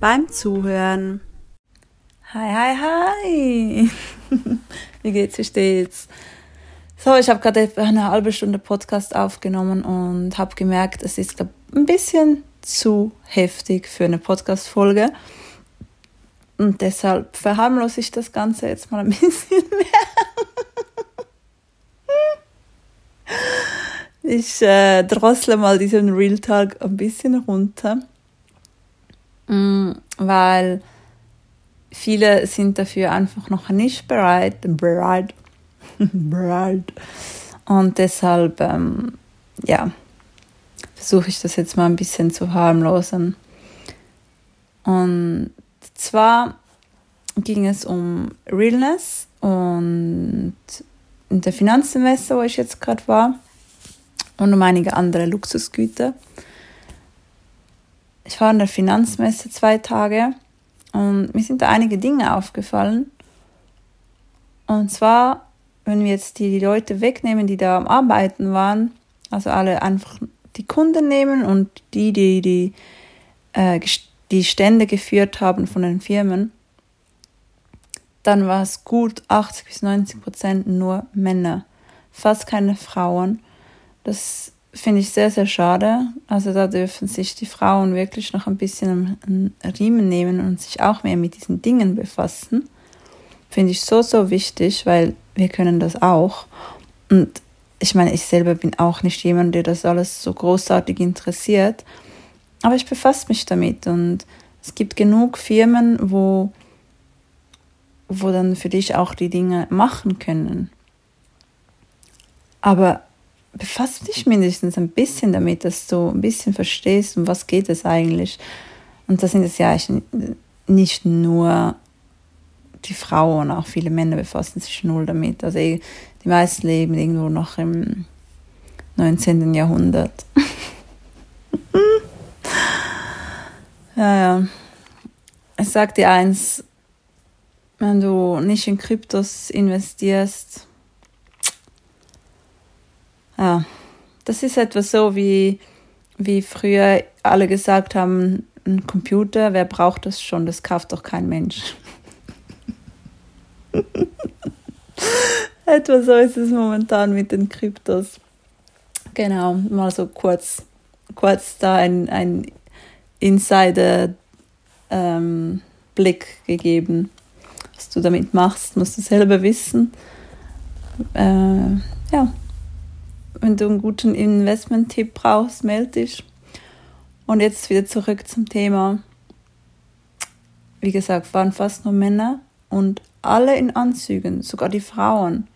beim Zuhören. Hi, hi, hi! Wie geht's, wie steht's? So, ich habe gerade eine halbe Stunde Podcast aufgenommen und habe gemerkt, es ist glaub, ein bisschen zu heftig für eine Podcast-Folge. Und deshalb verharmlose ich das Ganze jetzt mal ein bisschen mehr. ich äh, drossle mal diesen Real Talk ein bisschen runter, weil viele sind dafür einfach noch nicht bereit, bereit, bereit. Und deshalb, ähm, ja, versuche ich das jetzt mal ein bisschen zu harmlosen. Und zwar ging es um Realness und in der Finanzsemester, wo ich jetzt gerade war, und um einige andere Luxusgüter. Ich war in der Finanzmesse zwei Tage und mir sind da einige Dinge aufgefallen. Und zwar, wenn wir jetzt die Leute wegnehmen, die da am Arbeiten waren, also alle einfach die Kunden nehmen und die, die die, äh, die Stände geführt haben von den Firmen, dann war es gut 80 bis 90 Prozent nur Männer, fast keine Frauen. Das finde ich sehr, sehr schade. Also da dürfen sich die Frauen wirklich noch ein bisschen einen Riemen nehmen und sich auch mehr mit diesen Dingen befassen. Finde ich so, so wichtig, weil wir können das auch. Und ich meine, ich selber bin auch nicht jemand, der das alles so großartig interessiert, aber ich befasse mich damit und es gibt genug Firmen, wo, wo dann für dich auch die Dinge machen können. Aber befasse dich mindestens ein bisschen damit, dass du ein bisschen verstehst, um was geht es eigentlich. Und da sind es ja nicht nur die Frauen, auch viele Männer befassen sich null damit. Also die meisten leben irgendwo noch im 19. Jahrhundert. ja, ja. Ich sag dir eins, wenn du nicht in Kryptos investierst, ja, das ist etwas so wie, wie früher alle gesagt haben, ein Computer, wer braucht das schon? Das kauft doch kein Mensch. Etwa so ist es momentan mit den Kryptos. Genau, mal so kurz, kurz da ein, ein Insider-Blick ähm, gegeben. Was du damit machst, musst du selber wissen. Äh, ja, wenn du einen guten Investment-Tipp brauchst, melde dich. Und jetzt wieder zurück zum Thema. Wie gesagt, waren fast nur Männer und alle in Anzügen, sogar die Frauen.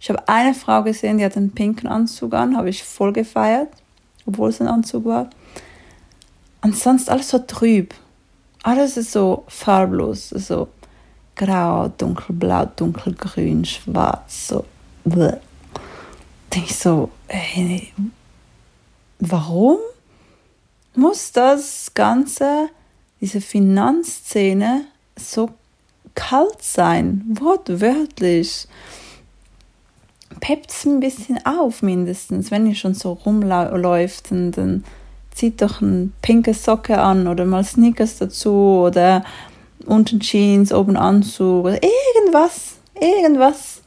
Ich habe eine Frau gesehen, die hat einen pinken Anzug an, habe ich voll gefeiert, obwohl es ein Anzug war. Und sonst alles so trüb. Alles ist so farblos, so grau, dunkelblau, dunkelgrün, schwarz, so. Bleh. Denke ich so, ey, warum muss das Ganze, diese Finanzszene so kalt sein, wortwörtlich. Peppt es ein bisschen auf, mindestens, wenn ihr schon so rumläuft und dann zieht doch eine pinke Socke an oder mal Sneakers dazu oder unten Jeans, oben Anzug oder irgendwas, irgendwas.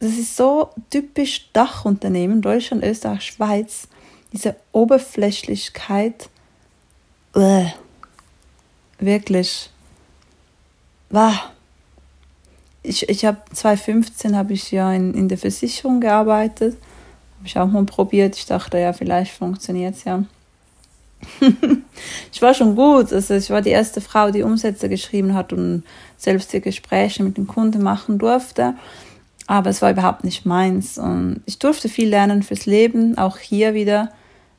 Das ist so typisch Dachunternehmen, Deutschland, Österreich, Schweiz. Diese Oberflächlichkeit. Uah, wirklich war ich, ich habe 2015 habe ich ja in, in der Versicherung gearbeitet. Habe ich auch mal probiert. Ich dachte, ja, vielleicht funktioniert es ja. ich war schon gut. Also ich war die erste Frau, die Umsätze geschrieben hat und selbst die Gespräche mit den Kunden machen durfte. Aber es war überhaupt nicht meins. Und ich durfte viel lernen fürs Leben, auch hier wieder.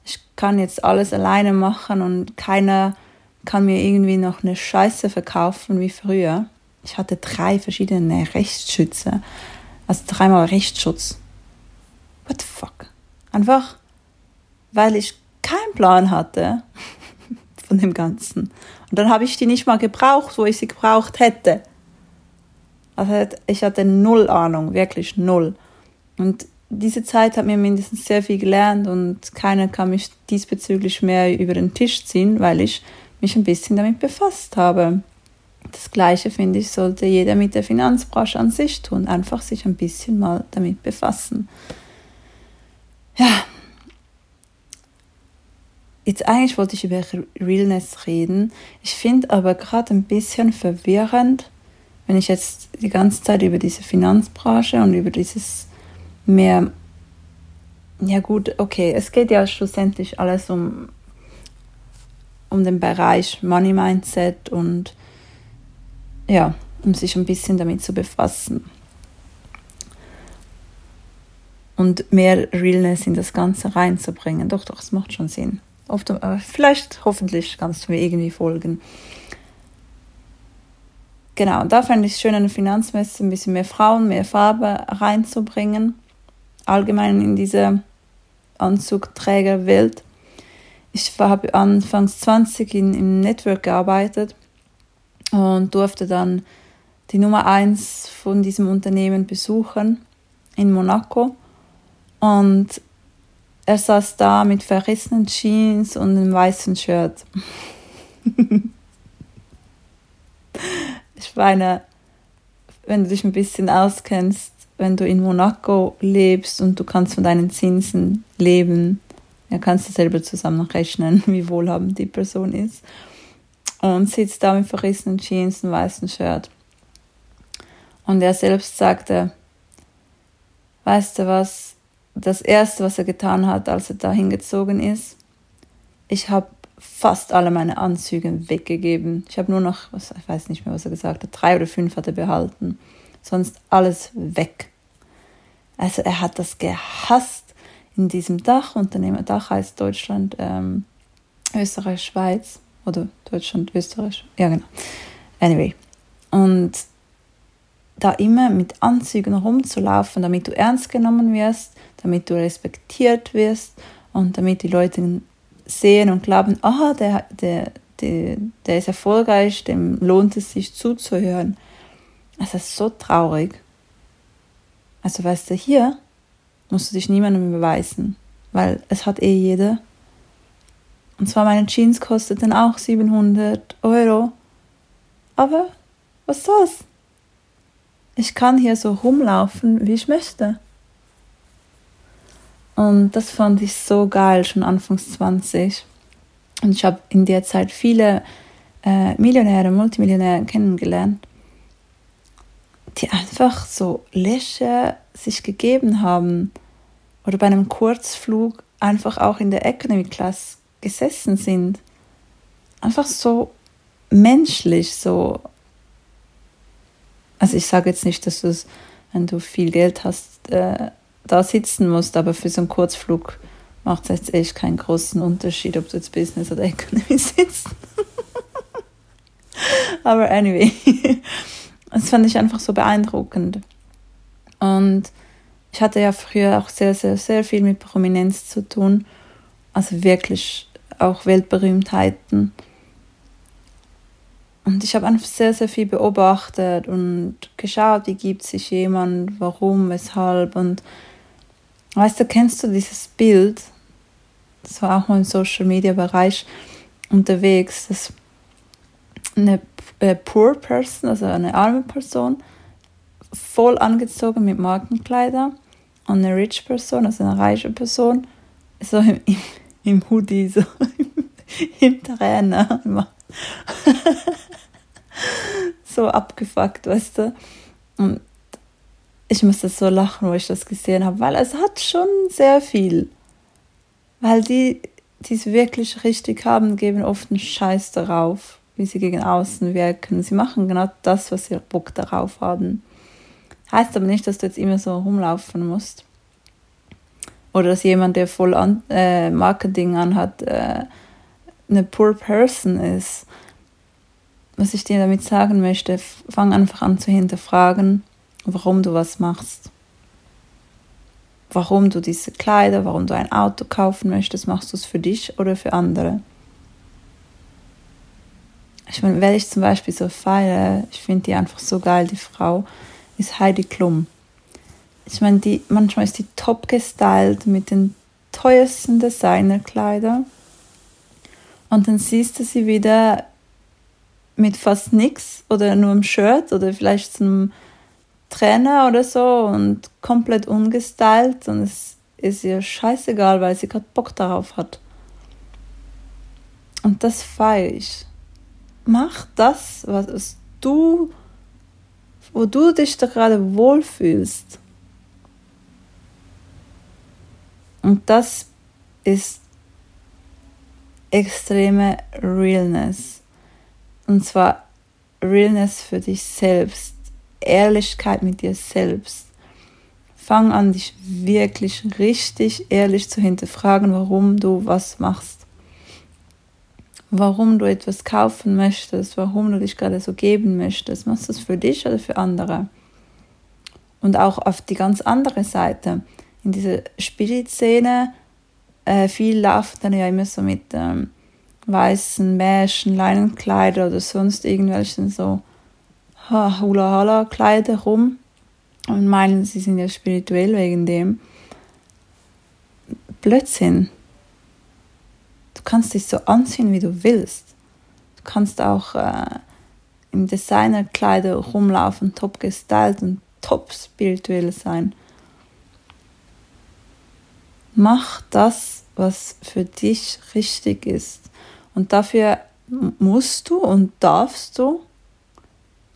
Ich kann jetzt alles alleine machen und keiner kann mir irgendwie noch eine Scheiße verkaufen wie früher. Ich hatte drei verschiedene Rechtsschütze, also dreimal Rechtsschutz. What the fuck? Einfach, weil ich keinen Plan hatte von dem Ganzen. Und dann habe ich die nicht mal gebraucht, wo ich sie gebraucht hätte. Ich hatte null Ahnung, wirklich null. Und diese Zeit hat mir mindestens sehr viel gelernt und keiner kann mich diesbezüglich mehr über den Tisch ziehen, weil ich mich ein bisschen damit befasst habe. Das Gleiche, finde ich, sollte jeder mit der Finanzbranche an sich tun. Einfach sich ein bisschen mal damit befassen. Ja. Jetzt eigentlich wollte ich über Realness reden. Ich finde aber gerade ein bisschen verwirrend, wenn ich jetzt die ganze Zeit über diese Finanzbranche und über dieses mehr, ja gut, okay, es geht ja schlussendlich alles um, um den Bereich Money Mindset und ja, um sich ein bisschen damit zu befassen. Und mehr Realness in das Ganze reinzubringen. Doch, doch, es macht schon Sinn. Oft, äh, vielleicht, hoffentlich kannst du mir irgendwie folgen. Genau, da fände ich es schön, eine Finanzmesse ein bisschen mehr Frauen, mehr Farbe reinzubringen allgemein in dieser Anzugträgerwelt. Ich habe anfangs 20 in, im Network gearbeitet und durfte dann die Nummer 1 von diesem Unternehmen besuchen in Monaco. Und er saß da mit verrissenen Jeans und einem weißen Shirt. ich meine, wenn du dich ein bisschen auskennst, wenn du in Monaco lebst und du kannst von deinen Zinsen leben, ja, kannst du selber zusammenrechnen, wie wohlhabend die Person ist. Und sitzt da mit verrissenen Jeans und weißen Shirt. Und er selbst sagte, weißt du was, das Erste, was er getan hat, als er da hingezogen ist, ich habe fast alle meine Anzüge weggegeben. Ich habe nur noch, was, ich weiß nicht mehr, was er gesagt hat, drei oder fünf hat er behalten. Sonst alles weg. Also er hat das gehasst in diesem. Dach heißt Deutschland, ähm, Österreich, Schweiz oder Deutschland, Österreich. Ja, genau. Anyway. Und da immer mit Anzügen rumzulaufen, damit du ernst genommen wirst, damit du respektiert wirst und damit die Leute sehen und glauben, ah, der, der, der, der ist erfolgreich, dem lohnt es sich zuzuhören. Das ist so traurig. Also weißt du, hier musst du dich niemandem beweisen, weil es hat eh jeder. Und zwar meine Jeans kosteten auch 700 Euro. Aber was soll's? Ich kann hier so rumlaufen, wie ich möchte. Und das fand ich so geil, schon Anfangs 20. Und ich habe in der Zeit viele äh, Millionäre, Multimillionäre kennengelernt die einfach so Läche sich gegeben haben oder bei einem Kurzflug einfach auch in der Economy Class gesessen sind. Einfach so menschlich, so. Also ich sage jetzt nicht, dass du es, wenn du viel Geld hast, äh, da sitzen musst, aber für so einen Kurzflug macht es jetzt echt keinen großen Unterschied, ob du jetzt Business oder Economy sitzt. aber anyway. Das fand ich einfach so beeindruckend. Und ich hatte ja früher auch sehr, sehr, sehr viel mit Prominenz zu tun. Also wirklich auch Weltberühmtheiten. Und ich habe einfach sehr, sehr viel beobachtet und geschaut, wie gibt sich jemand, warum, weshalb. Und weißt du, kennst du dieses Bild? Das war auch mal im Social Media Bereich unterwegs, dass eine äh, poor person, also eine arme Person, voll angezogen mit Markenkleider und eine rich Person, also eine reiche Person, so im, im, im Hoodie, so im, im Trainer. so abgefuckt, weißt du. Und ich musste so lachen, wo ich das gesehen habe, weil es hat schon sehr viel. Weil die, die es wirklich richtig haben, geben oft einen Scheiß darauf wie sie gegen außen wirken. Sie machen genau das, was sie Bock darauf haben. Heißt aber nicht, dass du jetzt immer so rumlaufen musst. Oder dass jemand, der voll an, äh, Marketing anhat, äh, eine poor person ist. Was ich dir damit sagen möchte, fang einfach an zu hinterfragen, warum du was machst. Warum du diese Kleider, warum du ein Auto kaufen möchtest, machst du es für dich oder für andere? Ich meine, wenn ich zum Beispiel so feiere, ich finde die einfach so geil, die Frau, ist Heidi Klum. Ich meine, die, manchmal ist die top gestylt mit den teuersten Designerkleidern. Und dann siehst du sie wieder mit fast nichts oder nur einem Shirt oder vielleicht so einem Trainer oder so und komplett ungestylt und es ist ihr scheißegal, weil sie gerade Bock darauf hat. Und das feiere ich mach das, was du, wo du dich da gerade wohlfühlst. Und das ist extreme Realness. Und zwar Realness für dich selbst. Ehrlichkeit mit dir selbst. Fang an, dich wirklich richtig ehrlich zu hinterfragen, warum du was machst warum du etwas kaufen möchtest, warum du dich gerade so geben möchtest. Machst du es für dich oder für andere? Und auch auf die ganz andere Seite, in dieser Spirit-Szene, äh, viel läuft dann ja immer so mit ähm, weißen Mäschen, Leinenkleider oder sonst irgendwelchen so Hula-Hala-Kleider rum und meinen, sie sind ja spirituell wegen dem. Blödsinn. Du kannst dich so anziehen, wie du willst. Du kannst auch äh, im Designerkleider rumlaufen, top gestylt und top spirituell sein. Mach das, was für dich richtig ist. Und dafür musst du und darfst du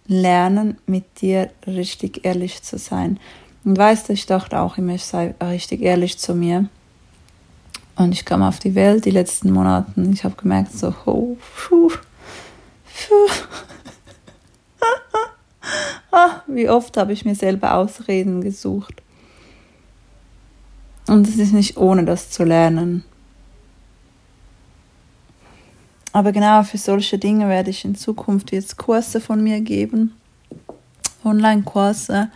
lernen, mit dir richtig ehrlich zu sein. Und weißt du, ich dachte auch immer, ich sei richtig ehrlich zu mir. Und ich kam auf die Welt die letzten Monate. Ich habe gemerkt, so, oh, puh, puh. ah, wie oft habe ich mir selber Ausreden gesucht. Und es ist nicht ohne das zu lernen. Aber genau für solche Dinge werde ich in Zukunft jetzt Kurse von mir geben. Online-Kurse.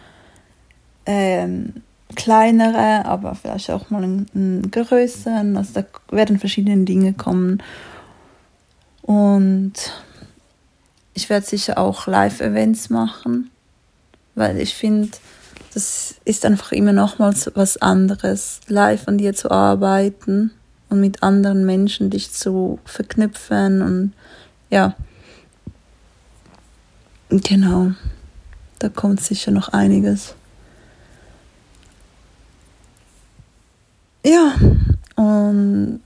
Ähm, kleinere, aber vielleicht auch mal einen, größeren. Also da werden verschiedene Dinge kommen. Und ich werde sicher auch Live-Events machen, weil ich finde, das ist einfach immer nochmals was anderes, live an dir zu arbeiten und mit anderen Menschen dich zu verknüpfen und ja, genau, da kommt sicher noch einiges. Ja, und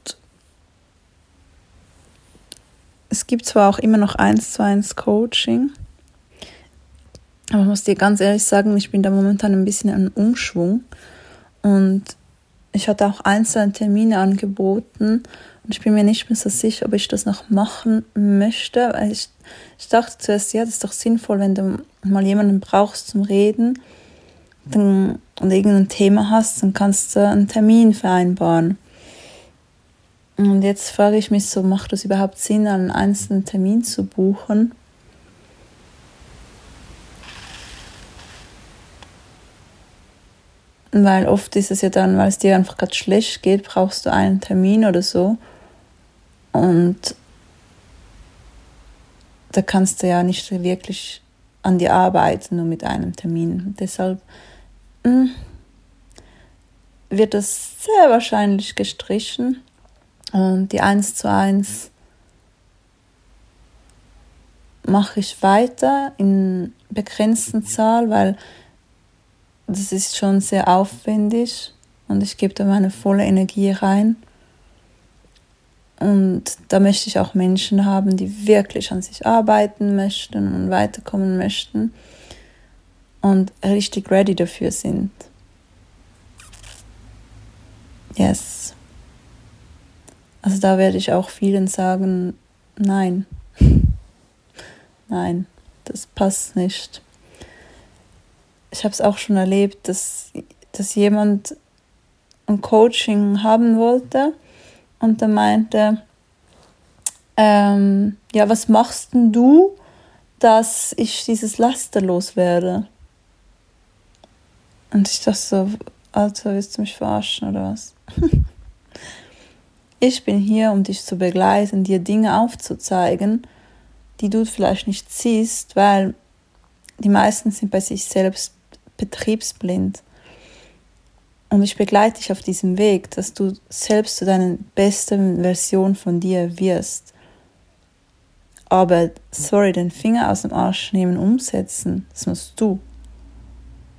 es gibt zwar auch immer noch eins zu eins Coaching, aber ich muss dir ganz ehrlich sagen, ich bin da momentan ein bisschen an Umschwung und ich hatte auch einzelne Termine angeboten und ich bin mir nicht mehr so sicher, ob ich das noch machen möchte, weil ich, ich dachte zuerst, ja, das ist doch sinnvoll, wenn du mal jemanden brauchst zum Reden dann, und irgendein Thema hast, dann kannst du einen Termin vereinbaren. Und jetzt frage ich mich so, macht es überhaupt Sinn, einen einzelnen Termin zu buchen? Weil oft ist es ja dann, weil es dir einfach gerade schlecht geht, brauchst du einen Termin oder so. Und da kannst du ja nicht wirklich an dir arbeiten, nur mit einem Termin. Deshalb hm, wird es sehr wahrscheinlich gestrichen und die 1 zu 1 mache ich weiter in begrenzten Zahl, weil das ist schon sehr aufwendig und ich gebe da meine volle Energie rein. Und da möchte ich auch Menschen haben, die wirklich an sich arbeiten möchten und weiterkommen möchten und richtig ready dafür sind. Yes. Also da werde ich auch vielen sagen, nein. nein, das passt nicht. Ich habe es auch schon erlebt, dass, dass jemand ein Coaching haben wollte und dann meinte, ähm, ja, was machst denn du, dass ich dieses Laster loswerde? Und ich dachte so, Alter, willst du mich verarschen oder was? ich bin hier, um dich zu begleiten, dir Dinge aufzuzeigen, die du vielleicht nicht siehst, weil die meisten sind bei sich selbst betriebsblind. Und ich begleite dich auf diesem Weg, dass du selbst zu deiner besten Version von dir wirst. Aber, sorry, den Finger aus dem Arsch nehmen, umsetzen, das musst du.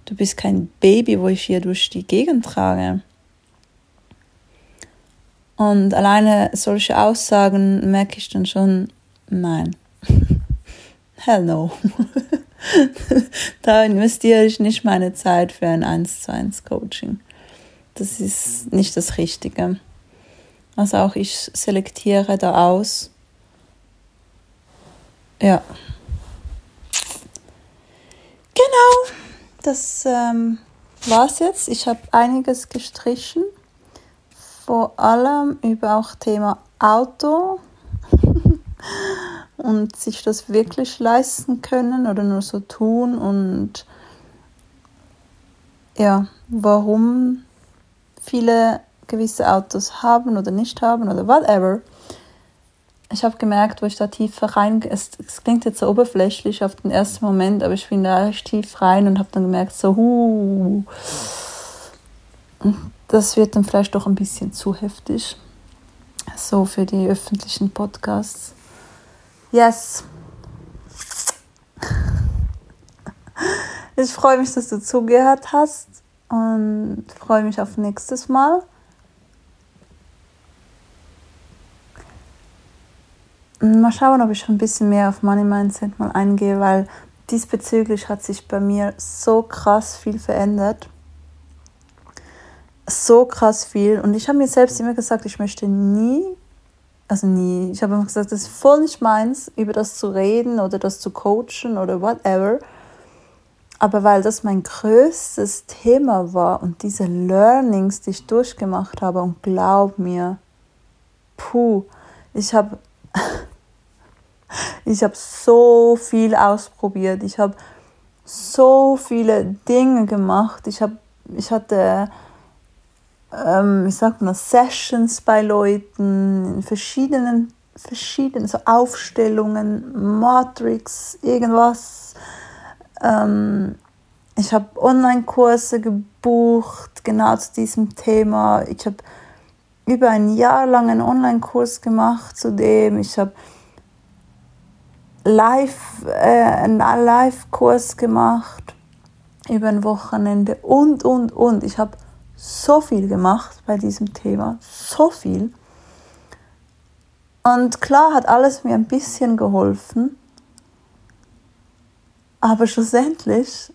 Du bist kein Baby, wo ich hier durch die Gegend trage. Und alleine solche Aussagen merke ich dann schon, nein. Hell no. da investiere ich nicht meine Zeit für ein 1 zu 1 Coaching. Das ist nicht das Richtige. Also auch ich selektiere da aus. Ja. Genau das ähm, war's jetzt. Ich habe einiges gestrichen, vor allem über auch Thema Auto und sich das wirklich leisten können oder nur so tun und ja, warum viele gewisse Autos haben oder nicht haben oder whatever ich habe gemerkt, wo ich da tiefer rein, es, es, klingt jetzt so oberflächlich auf den ersten Moment, aber ich bin da echt tief rein und habe dann gemerkt, so, huh, das wird dann vielleicht doch ein bisschen zu heftig. So für die öffentlichen Podcasts. Yes. Ich freue mich, dass du zugehört hast und freue mich auf nächstes Mal. Mal schauen, ob ich ein bisschen mehr auf Money Mindset mal eingehe, weil diesbezüglich hat sich bei mir so krass viel verändert. So krass viel. Und ich habe mir selbst immer gesagt, ich möchte nie, also nie, ich habe immer gesagt, das ist voll nicht meins, über das zu reden oder das zu coachen oder whatever. Aber weil das mein größtes Thema war und diese Learnings, die ich durchgemacht habe, und glaub mir, puh, ich habe ich habe so viel ausprobiert. Ich habe so viele Dinge gemacht. Ich, hab, ich hatte, ähm, wie sagt man, Sessions bei Leuten in verschiedenen, verschiedenen so Aufstellungen, Matrix, irgendwas. Ähm, ich habe Online-Kurse gebucht, genau zu diesem Thema. Ich habe über ein Jahr lang einen Online-Kurs gemacht zu dem. Ich habe live, äh, einen Live-Kurs gemacht über ein Wochenende und, und, und. Ich habe so viel gemacht bei diesem Thema, so viel. Und klar hat alles mir ein bisschen geholfen, aber schlussendlich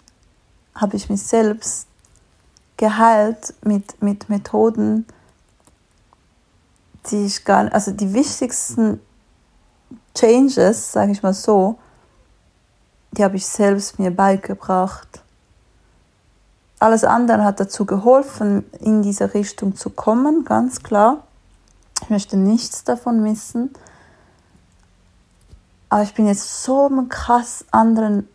habe ich mich selbst geheilt mit, mit Methoden, die ich gar nicht, also die wichtigsten Changes, sage ich mal so, die habe ich selbst mir beigebracht. Alles andere hat dazu geholfen, in diese Richtung zu kommen, ganz klar. Ich möchte nichts davon missen. Aber ich bin jetzt so einem krass anderen.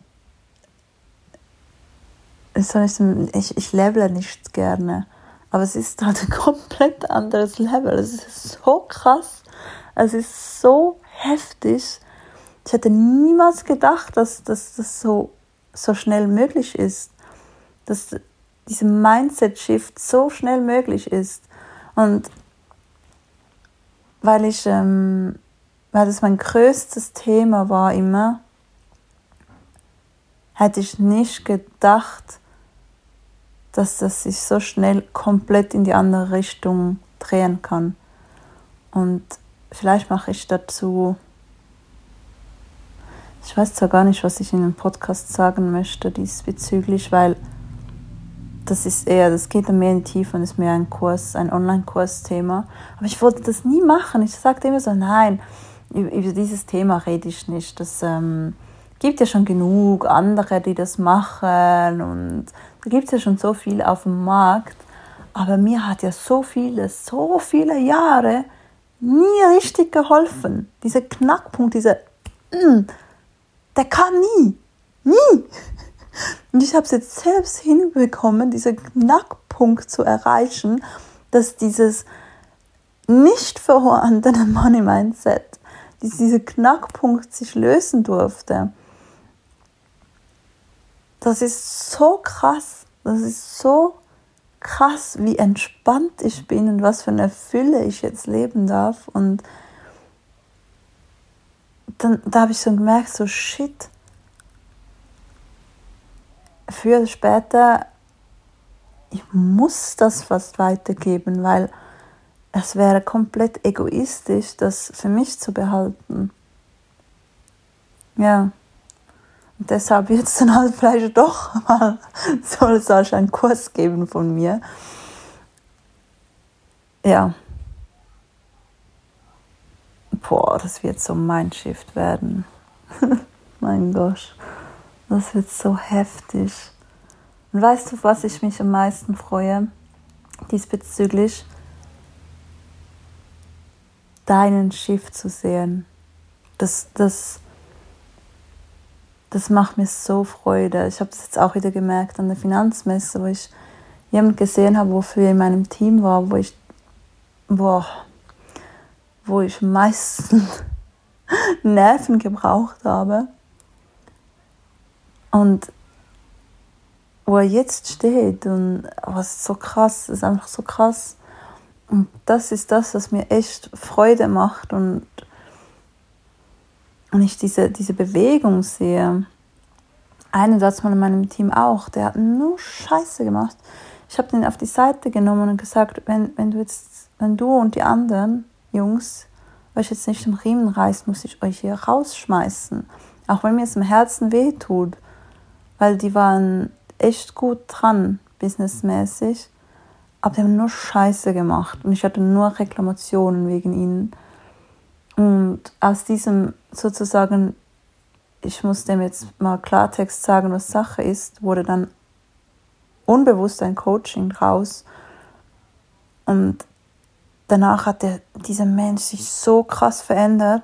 Ich, ich levele nicht gerne. Aber es ist halt ein komplett anderes Level. Es ist so krass. Es ist so heftig. Ich hätte niemals gedacht, dass, dass das so, so schnell möglich ist. Dass dieser Mindset-Shift so schnell möglich ist. Und weil ich, ähm, weil das mein größtes Thema war immer, hätte ich nicht gedacht, dass das sich so schnell komplett in die andere Richtung drehen kann. Und vielleicht mache ich dazu, ich weiß zwar gar nicht, was ich in dem Podcast sagen möchte diesbezüglich, weil das ist eher, das geht dann mehr in die Tiefe und ist mehr ein Kurs, ein Online-Kurs-Thema. Aber ich wollte das nie machen. Ich sagte immer so, nein, über dieses Thema rede ich nicht. Das ähm, gibt ja schon genug andere, die das machen und da gibt es ja schon so viel auf dem Markt. Aber mir hat ja so viele, so viele Jahre nie richtig geholfen. Dieser Knackpunkt, dieser, mm, der kam nie. Nie. Und ich habe es jetzt selbst hinbekommen, diesen Knackpunkt zu erreichen, dass dieses nicht vorhandene Money Mindset, dieser Knackpunkt sich lösen durfte. Das ist so krass. Das ist so krass, wie entspannt ich bin und was für eine Fülle ich jetzt leben darf. Und dann da habe ich so gemerkt, so shit. Für später, ich muss das fast weitergeben, weil es wäre komplett egoistisch, das für mich zu behalten. Ja. Und deshalb jetzt dann halt vielleicht doch mal soll es auch einen Kurs geben von mir. Ja. Boah, das wird so mein Shift werden. mein Gott, das wird so heftig. Und weißt du, was ich mich am meisten freue diesbezüglich? Deinen Shift zu sehen. Das, das, das macht mir so Freude. Ich habe das jetzt auch wieder gemerkt an der Finanzmesse, wo ich jemanden gesehen habe, wofür in meinem Team war, wo ich, boah, wo ich meistens Nerven gebraucht habe. Und wo er jetzt steht und was so krass, ist einfach so krass. Und das ist das, was mir echt Freude macht und und ich diese, diese Bewegung sehe, einen Satz mal in meinem Team auch, der hat nur Scheiße gemacht. Ich habe den auf die Seite genommen und gesagt, wenn, wenn du jetzt, wenn du und die anderen Jungs euch jetzt nicht im Riemen reißt, muss ich euch hier rausschmeißen. Auch wenn mir es im Herzen weh tut, weil die waren echt gut dran, businessmäßig, aber die haben nur Scheiße gemacht und ich hatte nur Reklamationen wegen ihnen. Und aus diesem sozusagen, ich muss dem jetzt mal Klartext sagen, was Sache ist, wurde dann unbewusst ein Coaching draus. Und danach hat der, dieser Mensch sich so krass verändert.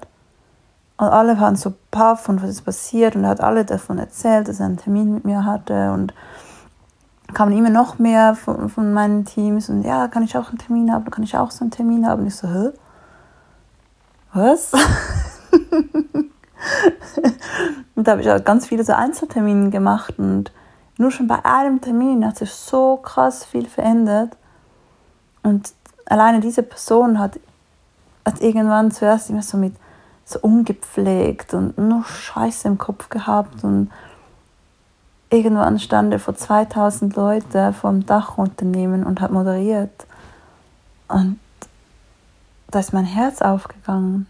Und alle waren so baff von was ist passiert und er hat alle davon erzählt, dass er einen Termin mit mir hatte und kamen immer noch mehr von, von meinen Teams und ja, kann ich auch einen Termin haben, kann ich auch so einen Termin haben. Und ich so, hä? was? und da habe ich auch ganz viele so Einzeltermine gemacht und nur schon bei einem Termin hat sich so krass viel verändert. Und alleine diese Person hat, hat irgendwann zuerst immer so mit so ungepflegt und nur Scheiße im Kopf gehabt und irgendwann stand er vor 2000 Leuten vom Dachunternehmen und hat moderiert. Und da ist mein Herz aufgegangen.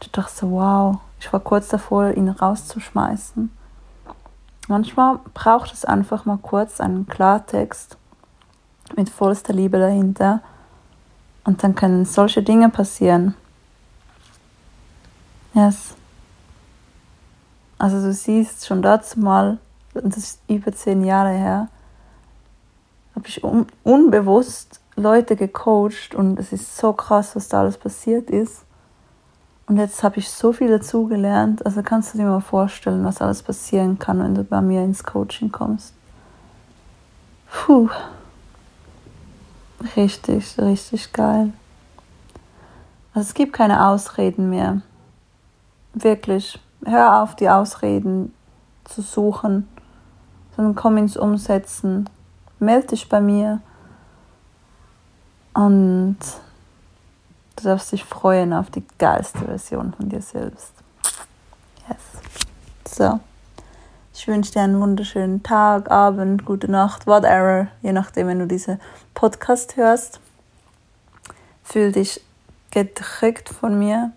Ich dachte so, wow, ich war kurz davor, ihn rauszuschmeißen. Manchmal braucht es einfach mal kurz einen Klartext mit vollster Liebe dahinter und dann können solche Dinge passieren. Yes. Also du siehst schon dazu mal, das ist über zehn Jahre her, habe ich un unbewusst Leute gecoacht und es ist so krass, was da alles passiert ist. Und jetzt habe ich so viel dazugelernt. Also kannst du dir mal vorstellen, was alles passieren kann, wenn du bei mir ins Coaching kommst. Puh. Richtig, richtig geil. Also es gibt keine Ausreden mehr. Wirklich. Hör auf, die Ausreden zu suchen, sondern komm ins Umsetzen. Meld dich bei mir. Und du darfst dich freuen auf die geilste Version von dir selbst. Yes. So. Ich wünsche dir einen wunderschönen Tag, Abend, gute Nacht, whatever, je nachdem, wenn du diese Podcast hörst. Fühl dich gedrückt von mir.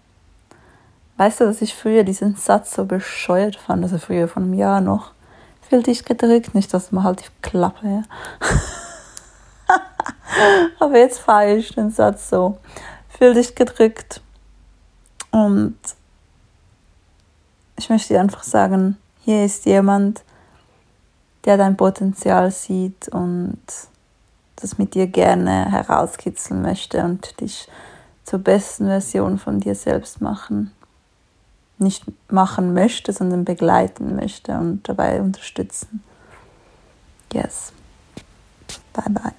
Weißt du, dass ich früher diesen Satz so bescheuert fand, also früher von einem Jahr noch. Fühl dich gedrückt, nicht, dass man halt die Klappe, ja. Aber jetzt fahre ich den Satz so. Fühl dich gedrückt. Und ich möchte dir einfach sagen, hier ist jemand, der dein Potenzial sieht und das mit dir gerne herauskitzeln möchte und dich zur besten Version von dir selbst machen. Nicht machen möchte, sondern begleiten möchte und dabei unterstützen. Yes. Bye bye.